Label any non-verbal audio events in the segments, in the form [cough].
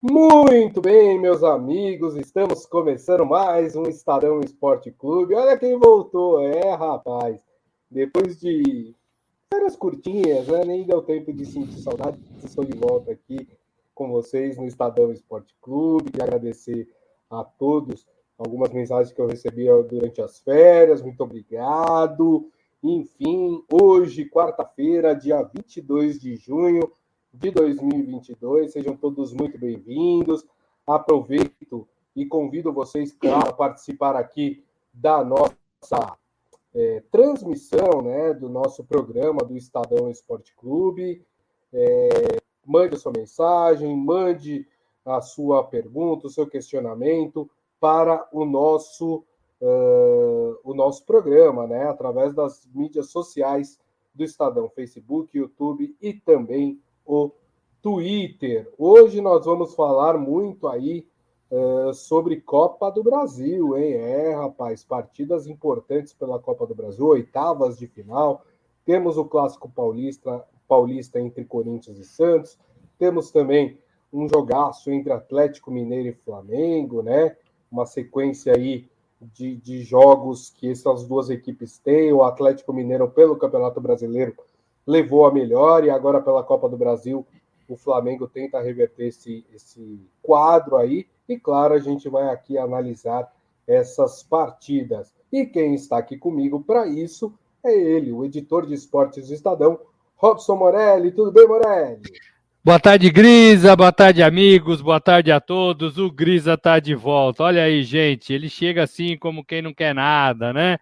Muito bem, meus amigos, estamos começando mais um Estadão Esporte Clube. Olha quem voltou, é rapaz. Depois de férias curtinhas, né? Nem deu tempo de sentir saudade. Estou de volta aqui com vocês no Estadão Esporte Clube. Queria agradecer a todos algumas mensagens que eu recebi durante as férias. Muito obrigado. Enfim, hoje, quarta-feira, dia 22 de junho de 2022. Sejam todos muito bem-vindos. Aproveito e convido vocês a participar aqui da nossa é, transmissão, né, do nosso programa do Estadão Esporte Clube. É, mande a sua mensagem, mande a sua pergunta, o seu questionamento para o nosso uh, o nosso programa, né, através das mídias sociais do Estadão, Facebook, YouTube e também o Twitter. Hoje nós vamos falar muito aí uh, sobre Copa do Brasil, hein? É, rapaz, partidas importantes pela Copa do Brasil, oitavas de final. Temos o clássico paulista, paulista entre Corinthians e Santos. Temos também um jogaço entre Atlético Mineiro e Flamengo, né? Uma sequência aí de, de jogos que essas duas equipes têm. O Atlético Mineiro, pelo Campeonato Brasileiro, levou a melhor e agora pela Copa do Brasil o Flamengo tenta reverter esse, esse quadro aí e claro a gente vai aqui analisar essas partidas e quem está aqui comigo para isso é ele, o editor de esportes do Estadão, Robson Morelli. Tudo bem, Morelli? Boa tarde, Grisa. Boa tarde, amigos. Boa tarde a todos. O Grisa está de volta. Olha aí, gente. Ele chega assim como quem não quer nada, né?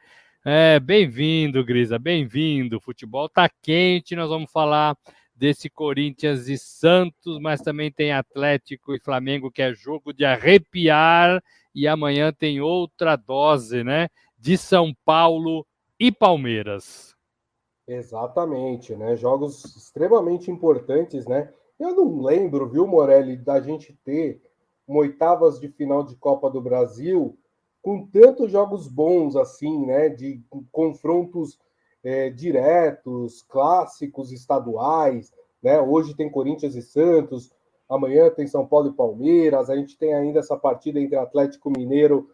É, bem-vindo, Grisa, bem-vindo. Futebol tá quente, nós vamos falar desse Corinthians e Santos, mas também tem Atlético e Flamengo, que é jogo de arrepiar, e amanhã tem outra dose, né? De São Paulo e Palmeiras. Exatamente, né? Jogos extremamente importantes, né? Eu não lembro, viu, Morelli, da gente ter uma oitavas de final de Copa do Brasil com tantos jogos bons assim, né, de confrontos é, diretos, clássicos estaduais, né? Hoje tem Corinthians e Santos, amanhã tem São Paulo e Palmeiras, a gente tem ainda essa partida entre Atlético Mineiro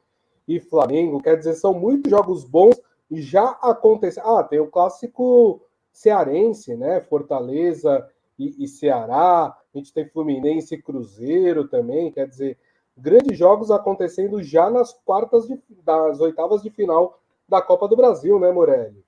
e Flamengo, quer dizer, são muitos jogos bons e já aconteceu. Ah, tem o clássico cearense, né? Fortaleza e, e Ceará, a gente tem Fluminense e Cruzeiro também, quer dizer, grandes jogos acontecendo já nas quartas de, das oitavas de final da Copa do Brasil, né, Morelli?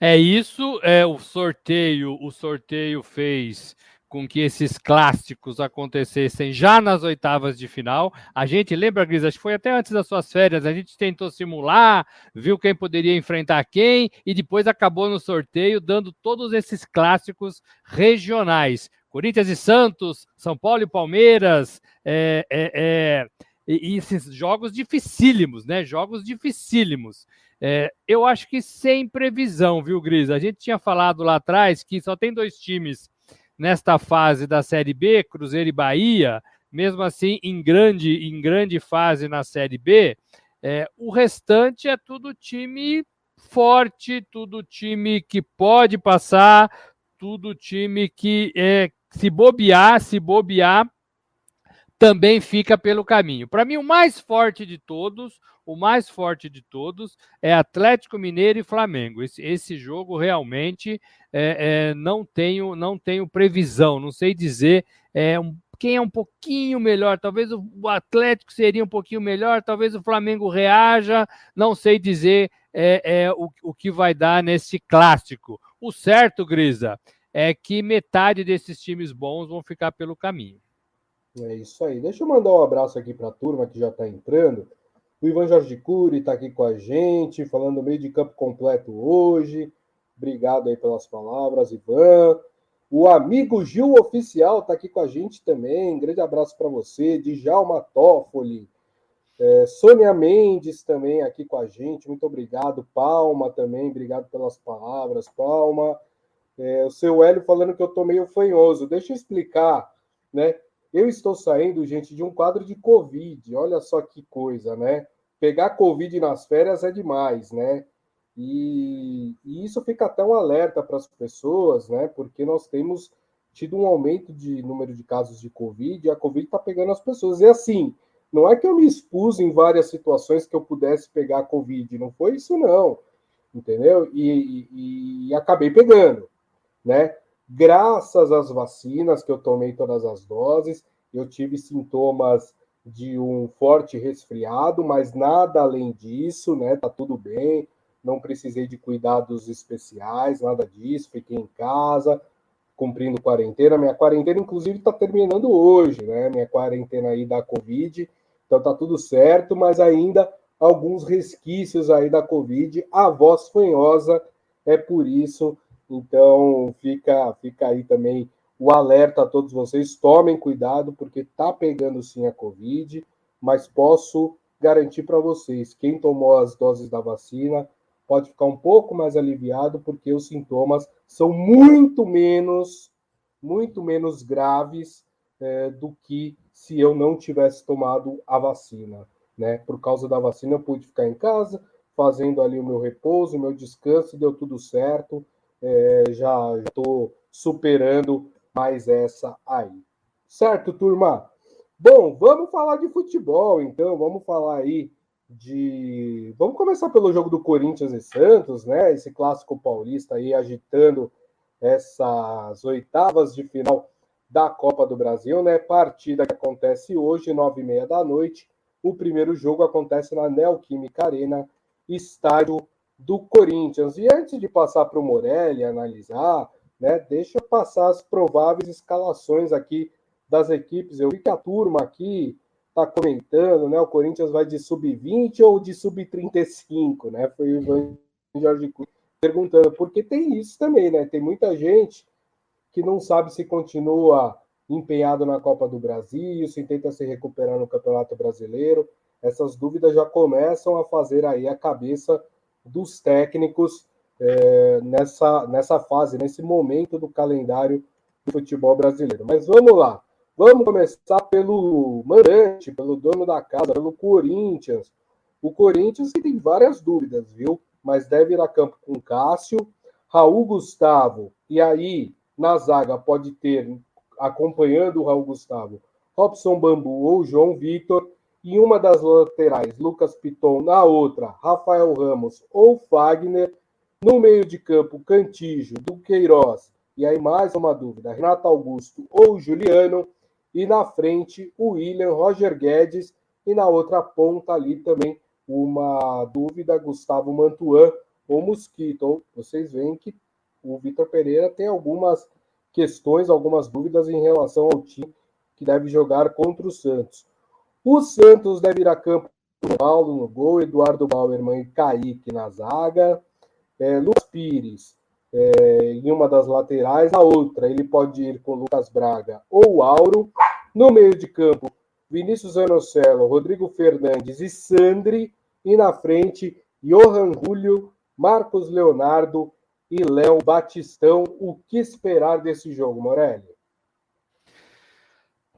É isso, é o sorteio, o sorteio fez com que esses clássicos acontecessem já nas oitavas de final. A gente lembra, Gris, acho que foi até antes das suas férias, a gente tentou simular, viu quem poderia enfrentar quem e depois acabou no sorteio dando todos esses clássicos regionais. Corinthians e Santos, São Paulo e Palmeiras, é, é, é, e, esses jogos dificílimos, né? Jogos dificílimos. É, eu acho que sem previsão, viu, Gris? A gente tinha falado lá atrás que só tem dois times nesta fase da Série B, Cruzeiro e Bahia, mesmo assim em grande, em grande fase na Série B. É, o restante é tudo time forte, tudo time que pode passar, tudo time que é, se bobear, se bobear, também fica pelo caminho. Para mim, o mais forte de todos, o mais forte de todos é Atlético Mineiro e Flamengo. Esse, esse jogo realmente é, é, não tenho não tenho previsão, não sei dizer é, um, quem é um pouquinho melhor. Talvez o, o, Atlético seria um pouquinho melhor, talvez o Flamengo reaja, não sei dizer é, é, o, o que vai dar nesse clássico. O certo, Grisa, é que metade desses times bons vão ficar pelo caminho. É isso aí. Deixa eu mandar um abraço aqui para a turma que já está entrando. O Ivan Jorge Cury está aqui com a gente, falando meio de campo completo hoje. Obrigado aí pelas palavras, Ivan. O amigo Gil Oficial está aqui com a gente também. grande abraço para você. Djalma Toffoli. É, Sônia Mendes também aqui com a gente. Muito obrigado. Palma também. Obrigado pelas palavras, Palma. É, o seu Hélio falando que eu tô meio fanhoso. Deixa eu explicar, né? Eu estou saindo, gente, de um quadro de Covid. Olha só que coisa, né? Pegar Covid nas férias é demais, né? E, e isso fica até um alerta para as pessoas, né? Porque nós temos tido um aumento de número de casos de Covid, e a Covid está pegando as pessoas. E assim, não é que eu me expus em várias situações que eu pudesse pegar Covid, não foi isso, não. Entendeu? E, e, e acabei pegando, né? Graças às vacinas que eu tomei todas as doses, eu tive sintomas de um forte resfriado, mas nada além disso, né? Tá tudo bem, não precisei de cuidados especiais, nada disso, fiquei em casa, cumprindo quarentena. Minha quarentena, inclusive, está terminando hoje, né? Minha quarentena aí da Covid, então tá tudo certo, mas ainda alguns resquícios aí da Covid. A voz fanhosa é por isso, então fica, fica aí também o alerta a todos vocês, tomem cuidado, porque está pegando sim a Covid, mas posso garantir para vocês, quem tomou as doses da vacina pode ficar um pouco mais aliviado, porque os sintomas são muito menos, muito menos graves é, do que se eu não tivesse tomado a vacina. Né? Por causa da vacina, eu pude ficar em casa, fazendo ali o meu repouso, o meu descanso, deu tudo certo. É, já estou superando mais essa aí. Certo, turma? Bom, vamos falar de futebol, então. Vamos falar aí de. Vamos começar pelo jogo do Corinthians e Santos, né? Esse clássico paulista aí agitando essas oitavas de final da Copa do Brasil, né? Partida que acontece hoje, nove e meia da noite. O primeiro jogo acontece na Neoquímica Arena, estádio do Corinthians. E antes de passar para o Morelli analisar né? Deixa eu passar as prováveis escalações aqui das equipes. Eu vi que a turma aqui está comentando, né? O Corinthians vai de sub-20 ou de sub-35, né? Foi o Ivan Jorge Cruz perguntando, porque tem isso também, né? Tem muita gente que não sabe se continua empenhado na Copa do Brasil, se tenta se recuperar no Campeonato Brasileiro. Essas dúvidas já começam a fazer aí a cabeça dos técnicos é, nessa, nessa fase, nesse momento do calendário do futebol brasileiro. Mas vamos lá. Vamos começar pelo mandante, pelo dono da casa, pelo Corinthians. O Corinthians tem várias dúvidas, viu? Mas deve ir a campo com Cássio, Raul Gustavo, e aí na zaga pode ter, acompanhando o Raul Gustavo, Robson Bambu ou João Vitor, e uma das laterais, Lucas Piton, na outra, Rafael Ramos ou Fagner, no meio de campo, Cantijo, Duqueiroz, e aí mais uma dúvida, Renato Augusto ou Juliano, e na frente o William, Roger Guedes, e na outra ponta ali também uma dúvida, Gustavo Mantuan ou Mosquito. Vocês veem que o Vitor Pereira tem algumas questões, algumas dúvidas em relação ao time que deve jogar contra o Santos. O Santos deve ir a campo com Paulo no gol, Eduardo Bauerman e Kaique na zaga é, Lucas Pires é, em uma das laterais, a outra ele pode ir com Lucas Braga ou Auro. No meio de campo, Vinícius Anocelo, Rodrigo Fernandes e Sandri. E na frente, Johan Julio, Marcos Leonardo e Léo Batistão. O que esperar desse jogo, Morelli?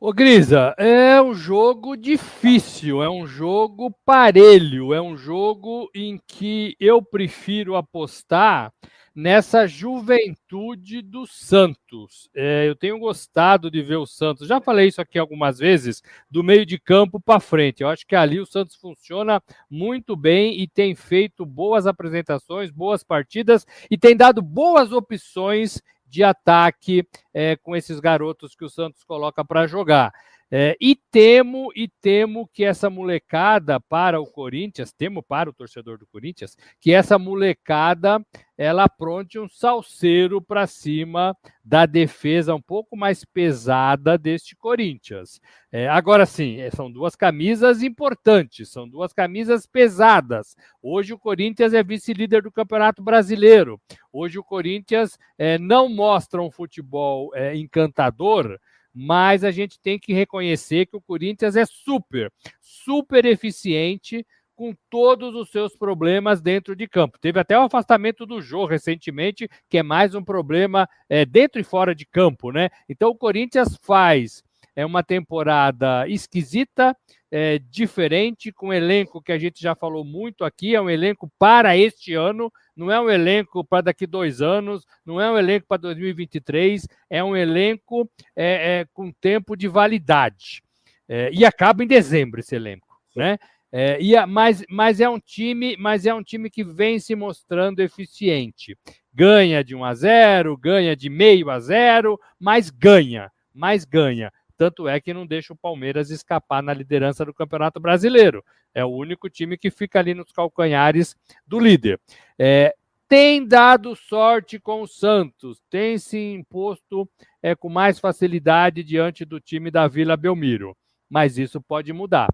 Ô Grisa, é um jogo difícil, é um jogo parelho, é um jogo em que eu prefiro apostar nessa juventude do Santos. É, eu tenho gostado de ver o Santos, já falei isso aqui algumas vezes, do meio de campo para frente. Eu acho que ali o Santos funciona muito bem e tem feito boas apresentações, boas partidas e tem dado boas opções de ataque é, com esses garotos que o Santos coloca para jogar. É, e temo e temo que essa molecada para o Corinthians, temo para o torcedor do Corinthians, que essa molecada ela apronte um salseiro para cima da defesa um pouco mais pesada deste Corinthians. É, agora sim, é, são duas camisas importantes, são duas camisas pesadas. Hoje o Corinthians é vice-líder do Campeonato Brasileiro. Hoje o Corinthians é, não mostra um futebol é, encantador mas a gente tem que reconhecer que o Corinthians é super, super eficiente com todos os seus problemas dentro de campo. Teve até o afastamento do Jô recentemente, que é mais um problema é, dentro e fora de campo, né? Então o Corinthians faz é uma temporada esquisita, é, diferente, com um elenco que a gente já falou muito aqui, é um elenco para este ano, não é um elenco para daqui dois anos, não é um elenco para 2023, é um elenco é, é, com tempo de validade. É, e acaba em dezembro esse elenco, né? É, e a, mas, mas é um time, mas é um time que vem se mostrando eficiente. Ganha de 1 a 0, ganha de meio a 0, mas ganha, mas ganha. Tanto é que não deixa o Palmeiras escapar na liderança do Campeonato Brasileiro. É o único time que fica ali nos calcanhares do líder. É, tem dado sorte com o Santos, tem se imposto é, com mais facilidade diante do time da Vila Belmiro. Mas isso pode mudar.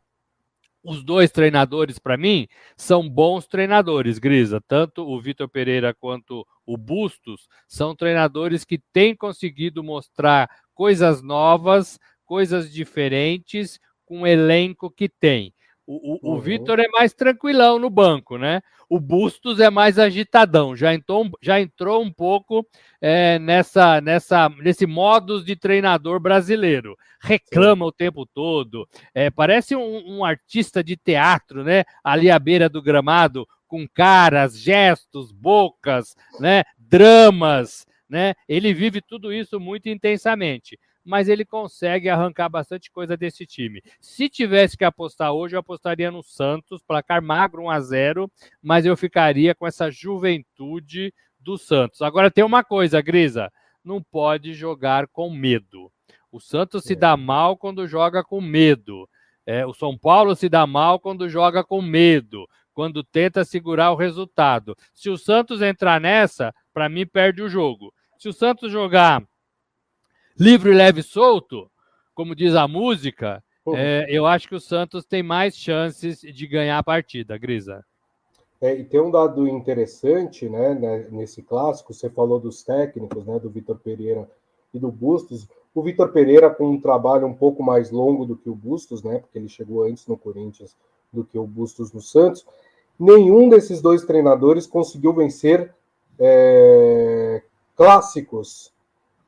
Os dois treinadores, para mim, são bons treinadores, Grisa. Tanto o Vitor Pereira quanto o Bustos são treinadores que têm conseguido mostrar coisas novas, coisas diferentes com o elenco que tem. O, o, uhum. o Vitor é mais tranquilão no banco, né? O Bustos é mais agitadão, já entrou, já entrou um pouco é, nessa, nessa, nesse modus de treinador brasileiro. Reclama Sim. o tempo todo, é, parece um, um, artista de teatro, né? Ali à beira do gramado, com caras, gestos, bocas, né? Dramas, né? Ele vive tudo isso muito intensamente mas ele consegue arrancar bastante coisa desse time. Se tivesse que apostar hoje, eu apostaria no Santos, placar magro 1 a 0, mas eu ficaria com essa juventude do Santos. Agora tem uma coisa, Grisa, não pode jogar com medo. O Santos é. se dá mal quando joga com medo. É, o São Paulo se dá mal quando joga com medo, quando tenta segurar o resultado. Se o Santos entrar nessa, para mim perde o jogo. Se o Santos jogar livre, leve e solto, como diz a música, é, eu acho que o Santos tem mais chances de ganhar a partida, Grisa. É, e tem um dado interessante, né, né, nesse clássico, você falou dos técnicos, né, do Vitor Pereira e do Bustos. O Vitor Pereira com um trabalho um pouco mais longo do que o Bustos, né, porque ele chegou antes no Corinthians do que o Bustos no Santos. Nenhum desses dois treinadores conseguiu vencer é, clássicos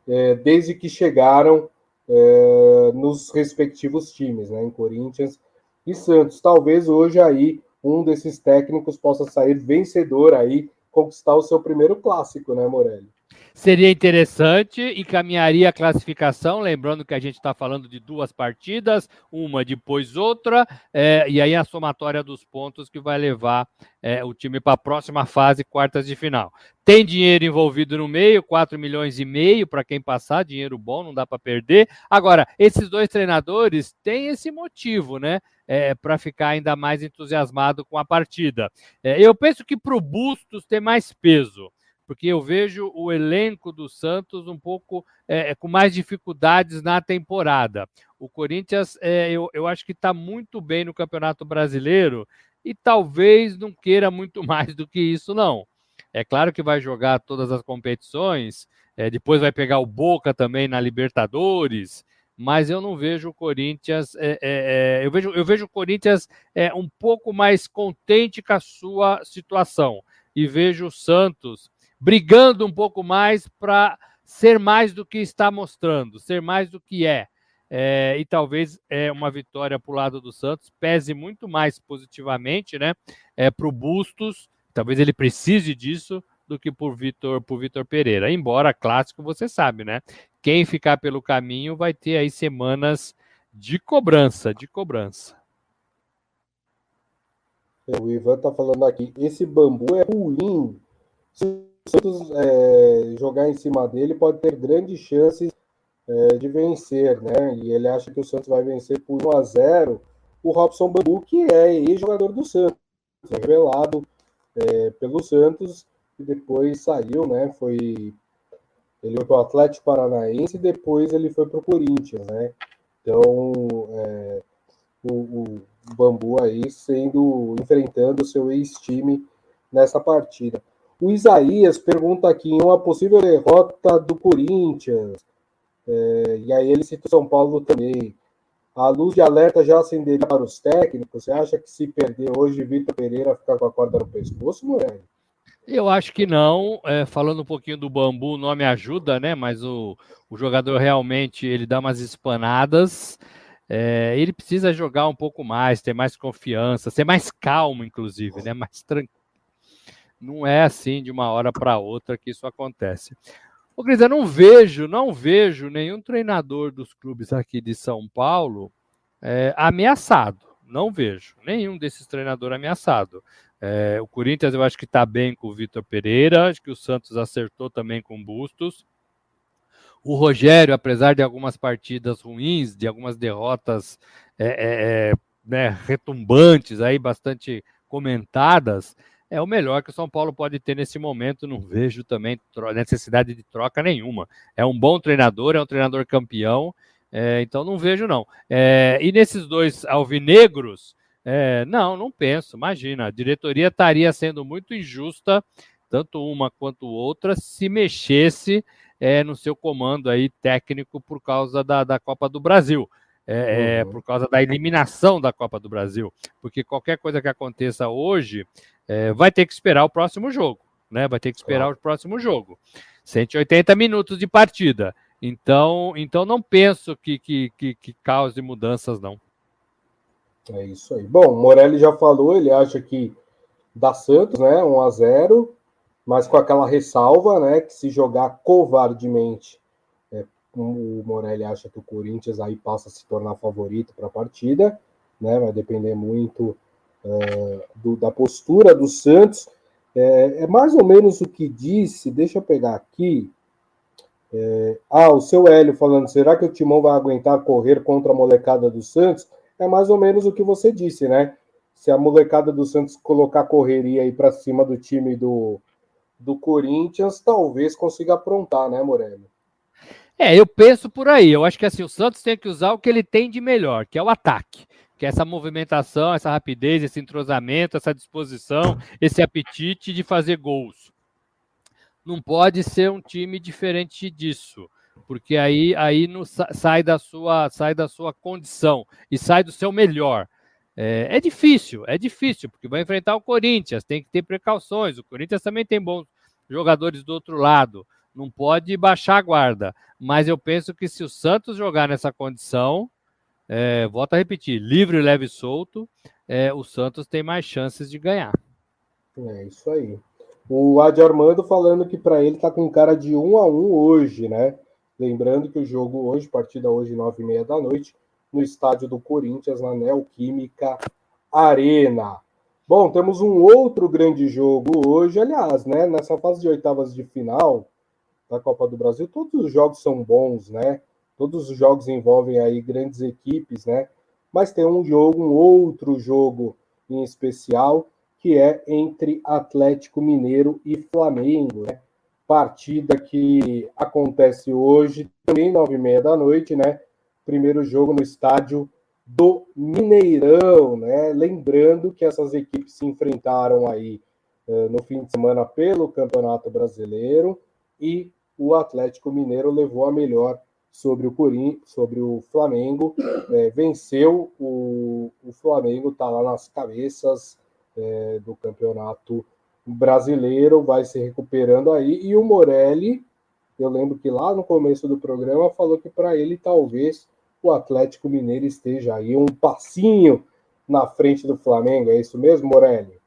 é, desde que chegaram é, nos respectivos times, né, em Corinthians e Santos. Talvez hoje aí um desses técnicos possa sair vencedor aí, conquistar o seu primeiro clássico, né, Morelli? Seria interessante e caminharia a classificação, lembrando que a gente está falando de duas partidas, uma depois outra, é, e aí a somatória dos pontos que vai levar é, o time para a próxima fase, quartas de final. Tem dinheiro envolvido no meio, 4 milhões e meio para quem passar, dinheiro bom, não dá para perder. Agora, esses dois treinadores têm esse motivo, né? É, para ficar ainda mais entusiasmado com a partida. É, eu penso que para o Bustos tem mais peso porque eu vejo o elenco do Santos um pouco é, é, com mais dificuldades na temporada. O Corinthians, é, eu, eu acho que está muito bem no Campeonato Brasileiro e talvez não queira muito [laughs] mais do que isso, não. É claro que vai jogar todas as competições, é, depois vai pegar o Boca também na Libertadores, mas eu não vejo o Corinthians. É, é, é, eu, vejo, eu vejo o Corinthians é, um pouco mais contente com a sua situação. E vejo o Santos brigando um pouco mais para ser mais do que está mostrando, ser mais do que é. é e talvez é, uma vitória para o lado do Santos pese muito mais positivamente né, é, para o Bustos, talvez ele precise disso, do que por Vitor por Vitor Pereira. Embora clássico, você sabe, né? Quem ficar pelo caminho vai ter aí semanas de cobrança, de cobrança. O Ivan está falando aqui, esse bambu é ruim. Santos é, jogar em cima dele pode ter grandes chances é, de vencer, né? E ele acha que o Santos vai vencer por 1 a 0 o Robson Bambu, que é ex-jogador do Santos, revelado é, pelo Santos e depois saiu, né? Foi ele foi para o Atlético Paranaense e depois ele foi para o Corinthians, né? Então é, o, o Bambu aí sendo enfrentando o seu ex-time nessa partida. O Isaías pergunta aqui em uma possível derrota do Corinthians. É, e aí ele cita o São Paulo também. A luz de alerta já acenderia para os técnicos? Você acha que se perder hoje, Vitor Pereira ficar com a corda no pescoço, Morelli? Eu acho que não. É, falando um pouquinho do bambu, o nome ajuda, né? Mas o, o jogador realmente ele dá umas espanadas. é, ele precisa jogar um pouco mais, ter mais confiança, ser mais calmo, inclusive, né? Mais tranquilo. Não é assim de uma hora para outra que isso acontece. Ô, Cris, eu não vejo, não vejo nenhum treinador dos clubes aqui de São Paulo é, ameaçado. Não vejo nenhum desses treinadores ameaçado. É, o Corinthians eu acho que está bem com o Vitor Pereira, acho que o Santos acertou também com o Bustos. O Rogério, apesar de algumas partidas ruins, de algumas derrotas é, é, é né, retumbantes, aí bastante comentadas, é o melhor que o São Paulo pode ter nesse momento. Não vejo também necessidade de troca nenhuma. É um bom treinador, é um treinador campeão, é, então não vejo não. É, e nesses dois alvinegros, é, não, não penso. Imagina, a diretoria estaria sendo muito injusta, tanto uma quanto outra, se mexesse é, no seu comando aí técnico por causa da, da Copa do Brasil. É, é uhum. por causa da eliminação da Copa do Brasil. Porque qualquer coisa que aconteça hoje é, vai ter que esperar o próximo jogo. Né? Vai ter que esperar claro. o próximo jogo. 180 minutos de partida. Então, então não penso que, que, que, que cause mudanças, não. É isso aí. Bom, o Morelli já falou, ele acha que dá Santos, né? 1 a 0 mas com aquela ressalva, né? Que se jogar covardemente, o Morelli acha que o Corinthians aí passa a se tornar favorito para a partida, né? Vai depender muito é, do, da postura do Santos. É, é, mais ou menos o que disse, deixa eu pegar aqui. É, ah, o seu Hélio falando, será que o Timão vai aguentar correr contra a molecada do Santos? É mais ou menos o que você disse, né? Se a molecada do Santos colocar correria aí para cima do time do, do Corinthians, talvez consiga aprontar, né, Moreno? É, eu penso por aí. Eu acho que assim, o Santos tem que usar o que ele tem de melhor, que é o ataque. Que é essa movimentação, essa rapidez, esse entrosamento, essa disposição, esse apetite de fazer gols. Não pode ser um time diferente disso, porque aí, aí não, sai, da sua, sai da sua condição e sai do seu melhor. É, é, difícil, é difícil, porque vai enfrentar o Corinthians, tem que ter precauções. O Corinthians também tem bons jogadores do outro lado, não pode baixar a guarda. Mas eu penso que se o Santos jogar nessa condição, é, volto a repetir, livre, leve e solto, é, o Santos tem mais chances de ganhar. É isso aí. O Adi Armando falando que para ele tá com cara de um a um hoje, né? Lembrando que o jogo hoje, partida hoje, nove e meia da noite, no estádio do Corinthians, na Neoquímica Arena. Bom, temos um outro grande jogo hoje, aliás, né? Nessa fase de oitavas de final da Copa do Brasil, todos os jogos são bons, né? Todos os jogos envolvem aí grandes equipes, né? Mas tem um jogo, um outro jogo em especial, que é entre Atlético Mineiro e Flamengo, né? Partida que acontece hoje, também nove e meia da noite, né? primeiro jogo no estádio do Mineirão, né? Lembrando que essas equipes se enfrentaram aí uh, no fim de semana pelo Campeonato Brasileiro e o Atlético Mineiro levou a melhor sobre o Corim, sobre o Flamengo, é, venceu o, o Flamengo, está lá nas cabeças é, do Campeonato Brasileiro, vai se recuperando aí e o Morelli, eu lembro que lá no começo do programa falou que para ele talvez o Atlético Mineiro esteja aí um passinho na frente do Flamengo. É isso mesmo, Morelli?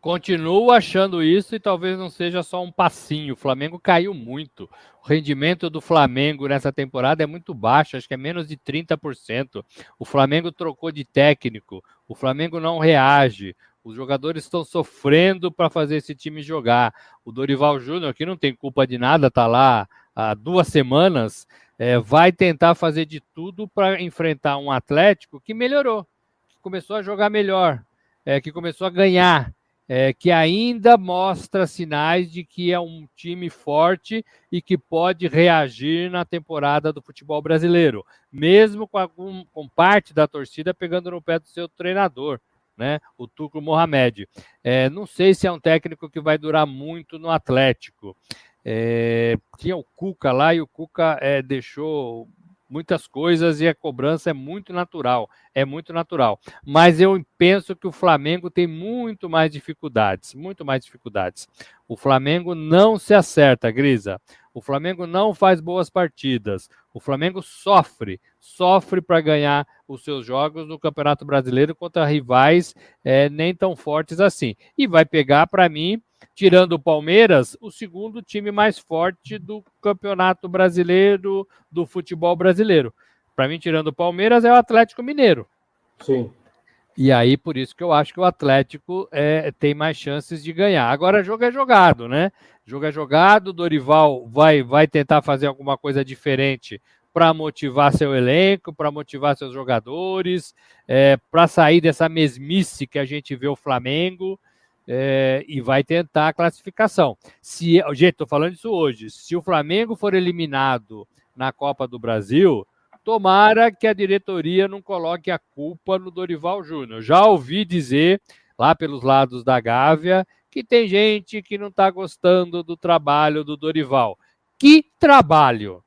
Continuo achando isso e talvez não seja só um passinho. O Flamengo caiu muito. O rendimento do Flamengo nessa temporada é muito baixo, acho que é menos de 30%. O Flamengo trocou de técnico, o Flamengo não reage. Os jogadores estão sofrendo para fazer esse time jogar. O Dorival Júnior, que não tem culpa de nada, está lá há duas semanas, é, vai tentar fazer de tudo para enfrentar um Atlético que melhorou, que começou a jogar melhor, é, que começou a ganhar, é, que ainda mostra sinais de que é um time forte e que pode reagir na temporada do futebol brasileiro, mesmo com, algum, com parte da torcida pegando no pé do seu treinador. Né, o Tuco Mohamed. É, não sei se é um técnico que vai durar muito no Atlético. É, tinha o Cuca lá e o Cuca é, deixou muitas coisas e a cobrança é muito natural, é muito natural. Mas eu penso que o Flamengo tem muito mais dificuldades, muito mais dificuldades. O Flamengo não se acerta, Grisa. O Flamengo não faz boas partidas. O Flamengo sofre, sofre para ganhar os seus jogos no Campeonato Brasileiro contra rivais é, nem tão fortes assim. E vai pegar, para mim, tirando o Palmeiras, o segundo time mais forte do Campeonato Brasileiro, do futebol brasileiro. Para mim, tirando o Palmeiras, é o Atlético Mineiro. Sim. E aí, por isso que eu acho que o Atlético é, tem mais chances de ganhar. Agora, jogo é jogado, né? Jogo é jogado, Dorival vai, vai tentar fazer alguma coisa diferente para motivar seu elenco, para motivar seus jogadores, é, para sair dessa mesmice que a gente vê o Flamengo é, e vai tentar a classificação. Se, gente, estou falando isso hoje. Se o Flamengo for eliminado na Copa do Brasil, Tomara que a diretoria não coloque a culpa no Dorival Júnior. Já ouvi dizer, lá pelos lados da Gávea, que tem gente que não está gostando do trabalho do Dorival. Que trabalho!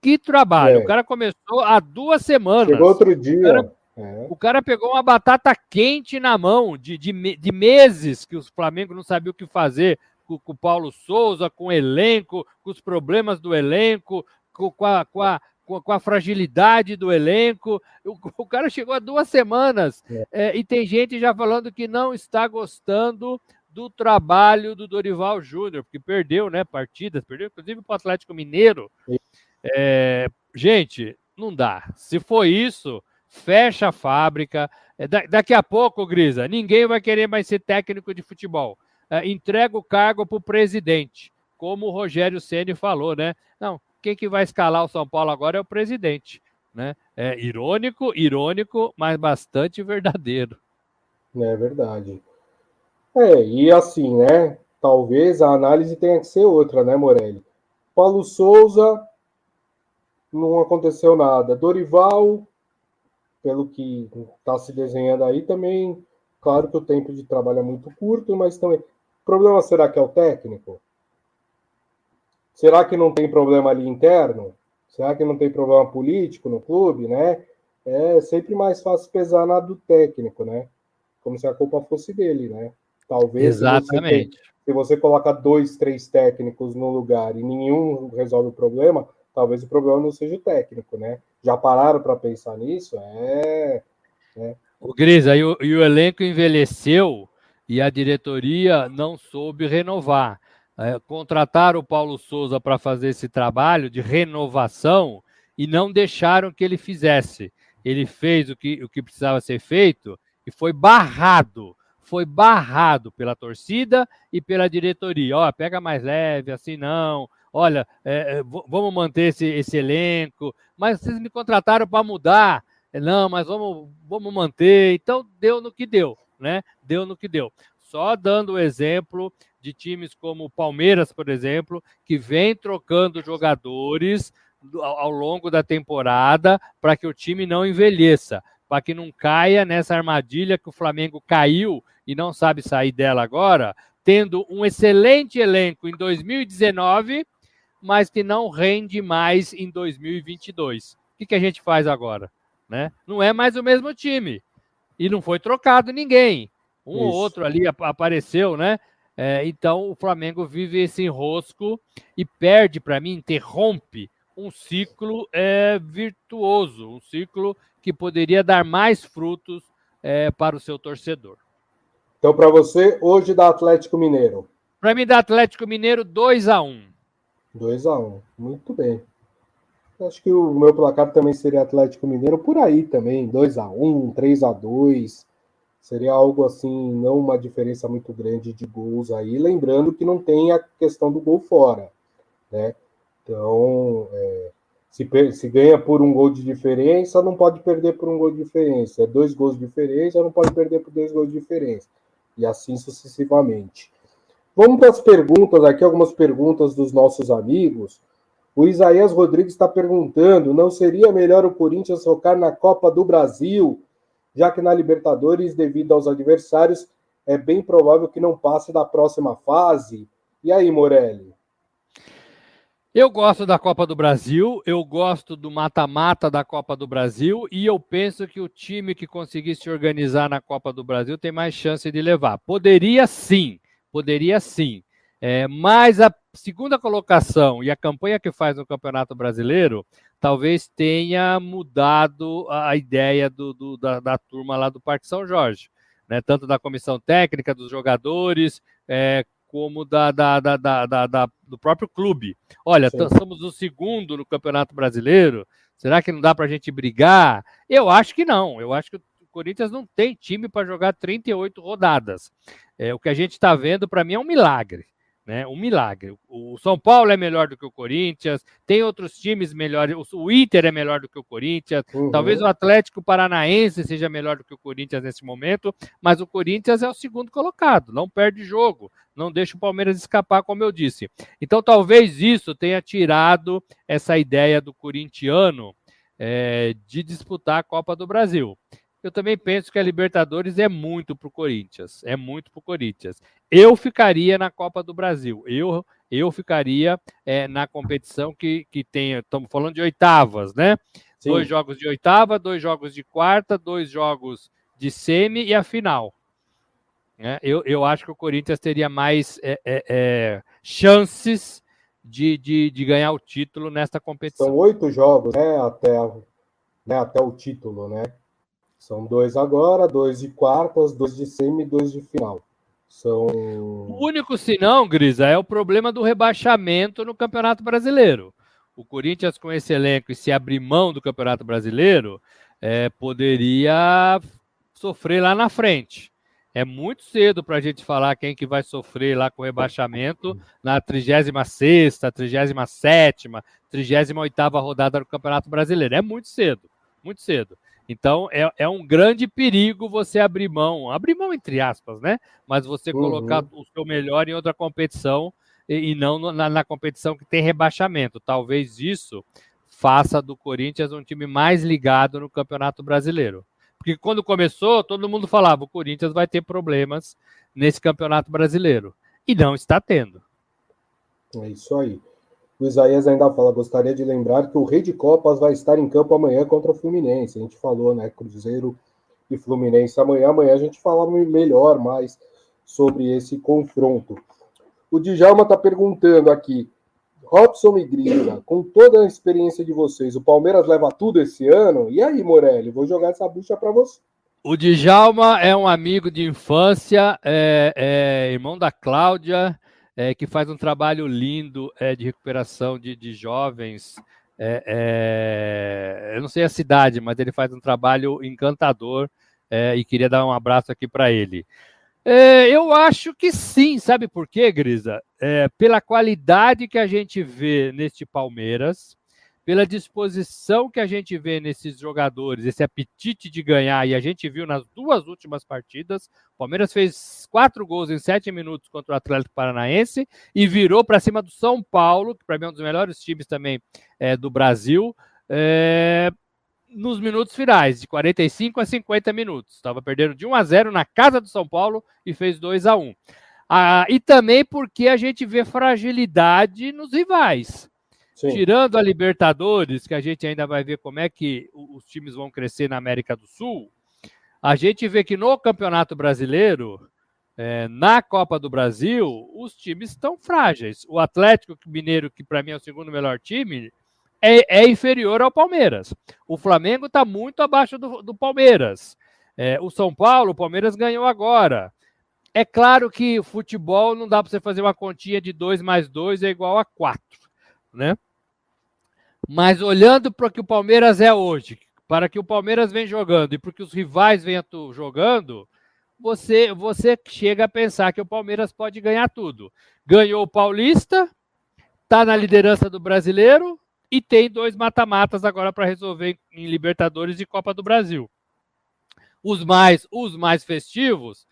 Que trabalho! É. O cara começou há duas semanas. Chegou outro dia. O cara, é. o cara pegou uma batata quente na mão, de, de, de meses que os Flamengo não sabia o que fazer com, com o Paulo Souza, com o elenco, com os problemas do elenco, com, com a, com a com, com a fragilidade do elenco. O, o, cara chegou há duas semanas é. É, e tem gente já falando que não está gostando do trabalho do Dorival Júnior, porque perdeu, né? Partidas, perdeu inclusive para o Atlético Mineiro. É, gente, não dá. Se for isso, fecha a fábrica. É, da, daqui a pouco, Grisa, ninguém vai querer mais ser técnico de futebol. É, entrega o cargo para o presidente, como o Rogério Ceni falou, né? Não, quem que vai escalar o São Paulo agora é o presidente. Né? É irônico, irônico, mas bastante verdadeiro. É verdade. É, e assim, né? Talvez a análise tenha que ser outra, né, Morelli? Paulo Souza, não aconteceu nada. Dorival, pelo que está se desenhando aí, também, claro que o tempo de trabalho é muito curto, mas também. O problema será que é o técnico? Será que não tem problema ali interno? Será que não tem problema político no clube, né? É sempre mais fácil pesar na do técnico, né? Como se a culpa fosse dele, né? Talvez. Exatamente. Se você, se você coloca dois, três técnicos no lugar e nenhum resolve o problema, talvez o problema não seja o técnico, né? Já pararam para pensar nisso? É. Né? O Grisa, e o, e o elenco envelheceu e a diretoria não soube renovar é, contrataram o Paulo Souza para fazer esse trabalho de renovação e não deixaram que ele fizesse. Ele fez o que, o que precisava ser feito e foi barrado. Foi barrado pela torcida e pela diretoria. Ó, pega mais leve, assim não. Olha, é, é vamos manter esse, esse elenco. Mas vocês me contrataram para mudar. Não, mas vamos, vamos manter. Então deu no que deu, né? Deu no que deu. Só dando o exemplo de times como o Palmeiras, por exemplo, que vem trocando jogadores ao longo da temporada para que o time não envelheça, para que não caia nessa armadilha que o Flamengo caiu e não sabe sair dela agora, tendo um excelente elenco em 2019, mas que não rende mais em 2022. O que, que a gente faz agora? Né? Não é mais o mesmo time. E não foi trocado ninguém. Um ou outro ali apareceu, né? É, então o Flamengo vive esse enrosco e perde, para mim, interrompe um ciclo é, virtuoso, um ciclo que poderia dar mais frutos é, para o seu torcedor. Então, para você, hoje dá Atlético Mineiro. Para mim, dá Atlético Mineiro 2 a 1 2 a 1 muito bem. Acho que o meu placar também seria Atlético Mineiro por aí também, 2 a 1 3 a 2 Seria algo assim, não uma diferença muito grande de gols aí, lembrando que não tem a questão do gol fora, né? Então, é, se, se, ganha por um gol de diferença, não pode perder por um gol de diferença. É dois gols de diferença, não pode perder por dois gols de diferença. E assim sucessivamente. Vamos para as perguntas aqui, algumas perguntas dos nossos amigos. O Isaías Rodrigues está perguntando: não seria melhor o Corinthians focar na Copa do Brasil já que na Libertadores, devido aos adversários, é bem provável que não passe da próxima fase. E aí, Morelli? Eu gosto da Copa do Brasil, eu gosto do mata-mata da Copa do Brasil e eu penso que o time que conseguir se organizar na Copa do Brasil tem mais chance de levar. Poderia sim, poderia sim. É, mas a segunda colocação e a campanha que faz no Campeonato Brasileiro talvez tenha mudado a ideia do, do da, da, turma lá do Parque São Jorge, né? tanto da comissão técnica, dos jogadores, é, como da, da, da, do próprio clube. Olha, somos o segundo no Campeonato Brasileiro, será que não dá para a gente brigar? Eu acho que não, eu acho que Corinthians não tem time para jogar 38 rodadas. É, o que a gente está vendo, para mim, é um milagre né? Um milagre. O São Paulo é melhor do que o Corinthians, tem outros times melhores. O Inter é melhor do que o Corinthians, uhum. talvez o Atlético Paranaense seja melhor do que o Corinthians nesse momento, mas o Corinthians é o segundo colocado, não perde jogo, não deixa o Palmeiras escapar, como eu disse. Então, talvez isso tenha tirado essa ideia do corintiano é, de disputar a Copa do Brasil eu também penso que a Libertadores é muito para o Corinthians. É muito para o Corinthians. Eu ficaria na Copa do Brasil. Eu, eu ficaria é, na competição que, que tem. Estamos falando de oitavas, né? Sim. Dois jogos de oitava, dois jogos de quarta, dois jogos de semi e a final. É, eu, eu acho que o Corinthians teria mais é, chances de, de, de, ganhar o título nesta competição. São oito jogos, né? Até, né, até o título, né? São dois agora, dois de quartas, dois de semi e dois de final. São... O único sinão, Grisa, é o problema do rebaixamento no Campeonato Brasileiro. O Corinthians, com esse elenco e se abrir mão do Campeonato Brasileiro, é, poderia sofrer lá na frente. É muito cedo para a gente falar quem que vai sofrer lá com rebaixamento na 36 37 38 rodada do Campeonato Brasileiro. É muito cedo, muito cedo. Então é, é um grande perigo você abrir mão, abrir mão entre aspas, né? Mas você uhum. colocar o seu melhor em outra competição e, e não na, na, competição que tem rebaixamento. Talvez isso faça do Corinthians um time mais ligado no Campeonato Brasileiro. Porque quando começou, todo mundo falava o Corinthians vai ter problemas nesse Campeonato Brasileiro. E não está tendo. É isso aí. O Isaías ainda fala: gostaria de lembrar que o Rei de Copas vai estar em campo amanhã contra o Fluminense. A gente falou, né? Cruzeiro e Fluminense amanhã. Amanhã a gente fala melhor mais sobre esse confronto. O Djalma está perguntando aqui: Robson e Grisa, com toda a experiência de vocês, o Palmeiras leva tudo esse ano? E aí, Morelli? Vou jogar essa bucha para você. O Djalma é um amigo de infância, é, é irmão da Cláudia é, que faz um trabalho lindo é, de recuperação de, de jovens. É, é eu não sei a cidade, mas ele faz um trabalho encantador é, e queria dar um abraço aqui para ele. É, eu acho que sim, sabe por quê, Grisa? pela qualidade que a gente vê neste Palmeiras, pela disposição que a gente vê nesses jogadores, esse apetite de ganhar, e a gente viu nas duas últimas partidas. O Palmeiras fez quatro gols em sete minutos contra o Atlético Paranaense e virou para cima do São Paulo, que para mim é um dos melhores times também é, do Brasil, é, nos minutos finais, de 45 a 50 minutos. Estava perdendo de 1 a 0 na casa do São Paulo e fez 2 a 1. Ah, e também porque a gente vê fragilidade nos rivais. Sim. Tirando a Libertadores, que a gente ainda vai ver como é que os times vão crescer na América do Sul, a gente vê que no Campeonato Brasileiro, é, na Copa do Brasil, os times estão frágeis. O Atlético Mineiro, que para mim é o segundo melhor time, é, é inferior ao Palmeiras. O Flamengo está muito abaixo do, do Palmeiras. É, o São Paulo, o Palmeiras ganhou agora. É claro que futebol não dá para você fazer uma continha de 2 mais 2 é igual a 4 né? Mas olhando para o que o Palmeiras é hoje, para que o Palmeiras vem jogando e para que os rivais venham jogando, você, você chega a pensar que o Palmeiras pode ganhar tudo. Ganhou o Paulista, está na liderança do brasileiro e tem dois mata-matas agora para resolver em Libertadores e Copa do Brasil. Os mais, os mais festivos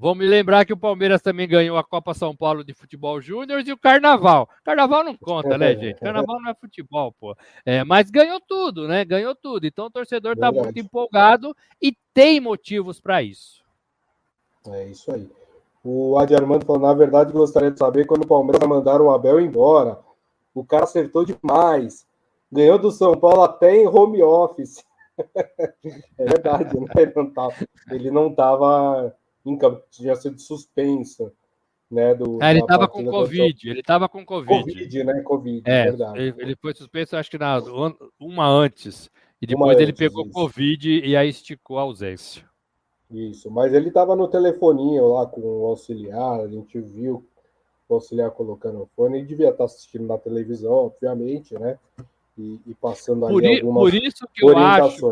Vamos me lembrar que o Palmeiras também ganhou a Copa São Paulo de Futebol Júnior e o Carnaval. Carnaval não conta, né, gente? Carnaval não é futebol, pô. É, mas ganhou tudo, né? Ganhou tudo. Então o torcedor está muito empolgado e tem motivos para isso. É isso aí. O Adi Armando falou, na verdade, gostaria de saber quando o Palmeiras mandaram o Abel embora. O cara acertou demais. Ganhou do São Paulo até em home office. [laughs] é verdade, né? Ele não estava. Ele não tava tinha sido suspensa. né, do, é, ele estava com Covid, do... ele estava com Covid. Covid, né? Covid, é, verdade. Ele, ele, foi suspenso, acho que na, uma antes. E depois uma ele antes, pegou isso. Covid e aí esticou a ausência. Isso, mas ele estava no telefoninho lá com o auxiliar, a gente viu o auxiliar colocando o fone, ele devia estar assistindo na televisão, obviamente, né? E, e passando ali por, algumas por isso que eu acho,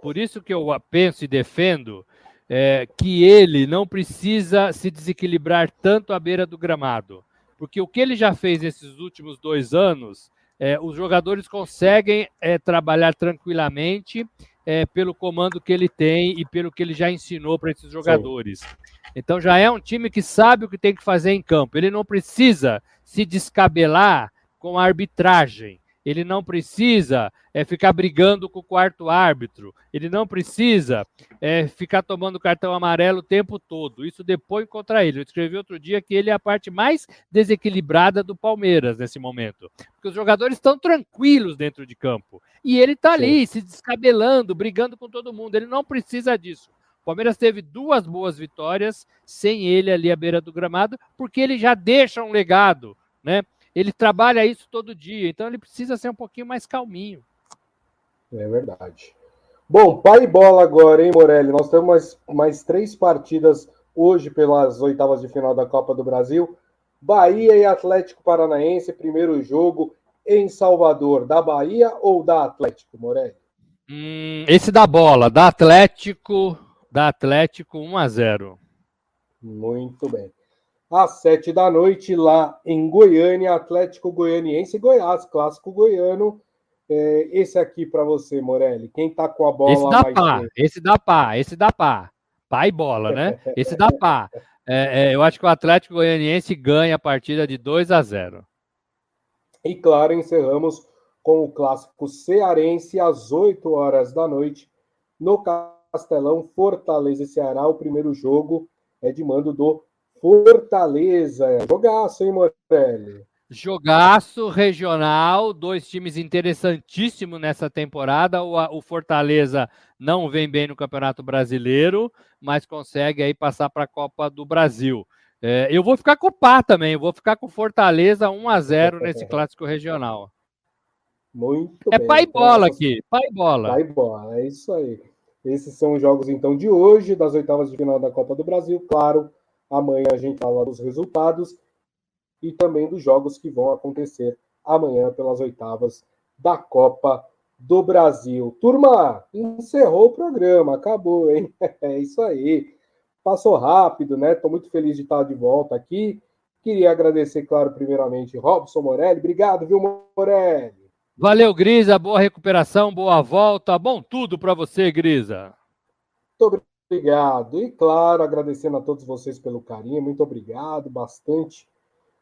por isso que eu penso e defendo é, que ele não precisa se desequilibrar tanto à beira do gramado. Porque o que ele já fez nesses últimos dois anos, é, os jogadores conseguem é, trabalhar tranquilamente é, pelo comando que ele tem e pelo que ele já ensinou para esses jogadores. Sim. Então já é um time que sabe o que tem que fazer em campo. Ele não precisa se descabelar com a arbitragem. Ele não precisa é, ficar brigando com o quarto árbitro. Ele não precisa é, ficar tomando cartão amarelo o tempo todo. Isso depõe contra ele. Eu escrevi outro dia que ele é a parte mais desequilibrada do Palmeiras nesse momento. Porque os jogadores estão tranquilos dentro de campo. E ele está ali, se descabelando, brigando com todo mundo. Ele não precisa disso. O Palmeiras teve duas boas vitórias sem ele ali à beira do gramado, porque ele já deixa um legado, né? Ele trabalha isso todo dia, então ele precisa ser um pouquinho mais calminho. É verdade. Bom, pai e bola agora, hein, Morelli? Nós temos mais, mais três partidas hoje pelas oitavas de final da Copa do Brasil. Bahia e Atlético Paranaense, primeiro jogo em Salvador, da Bahia ou da Atlético, Morelli? Hum, esse da bola, da Atlético, da Atlético 1 a 0. Muito bem às sete da noite, lá em Goiânia, Atlético Goianiense e Goiás, clássico goiano. É, esse aqui para você, Morelli. Quem tá com a bola esse dá pá, tempo? Esse dá pá, esse dá pá. Pá e bola, né? Esse dá pá. É, é, eu acho que o Atlético Goianiense ganha a partida de 2 a 0. E claro, encerramos com o clássico cearense às 8 horas da noite no Castelão Fortaleza e Ceará. O primeiro jogo é de mando do Fortaleza. Jogaço, hein, Morelli? Jogaço regional, dois times interessantíssimos nessa temporada. O, o, Fortaleza não vem bem no Campeonato Brasileiro, mas consegue aí passar para a Copa do Brasil. É, eu vou ficar com o Pá também, eu vou ficar com Fortaleza 1 a 0 [laughs] nesse clássico regional. Muito é bem. pai então, bola aqui, pai bola. Pai bola, é isso aí. Esses são os jogos então de hoje, das oitavas de final da Copa do Brasil, claro Amanhã a gente fala dos resultados e também dos jogos que vão acontecer amanhã pelas oitavas da Copa do Brasil. Turma, encerrou o programa, acabou, hein? [laughs] É isso aí. Passou rápido, né? Estou muito feliz de estar de volta aqui. Queria agradecer, claro, primeiramente, Robson Morelli. Obrigado, viu, Morelli? Valeu, Grisa. Boa recuperação, boa volta. Bom tudo para você, Grisa. Muito obrigado. Obrigado. E, claro, agradecendo a todos vocês pelo carinho. Muito obrigado. Bastante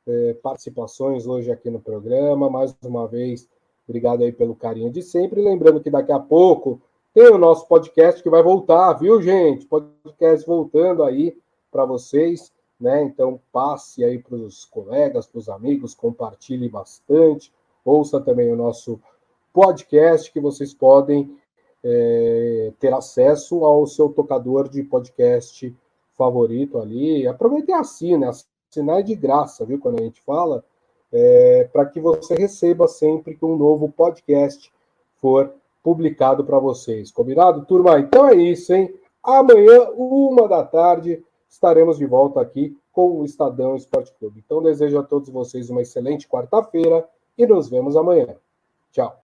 é, participações hoje aqui no programa. Mais uma vez, obrigado aí pelo carinho de sempre. Lembrando que daqui a pouco tem o nosso podcast que vai voltar, viu, gente? Podcast voltando aí para vocês, né? Então, passe aí para os colegas, para os amigos, compartilhe bastante. Ouça também o nosso podcast que vocês podem é, ter acesso ao seu tocador de podcast favorito ali. Aproveitem assim, né? Assinar é de graça, viu? Quando a gente fala, é, para que você receba sempre que um novo podcast for publicado para vocês. Combinado, turma? Então é isso, hein? Amanhã, uma da tarde, estaremos de volta aqui com o Estadão Esporte Clube. Então, desejo a todos vocês uma excelente quarta-feira e nos vemos amanhã. Tchau.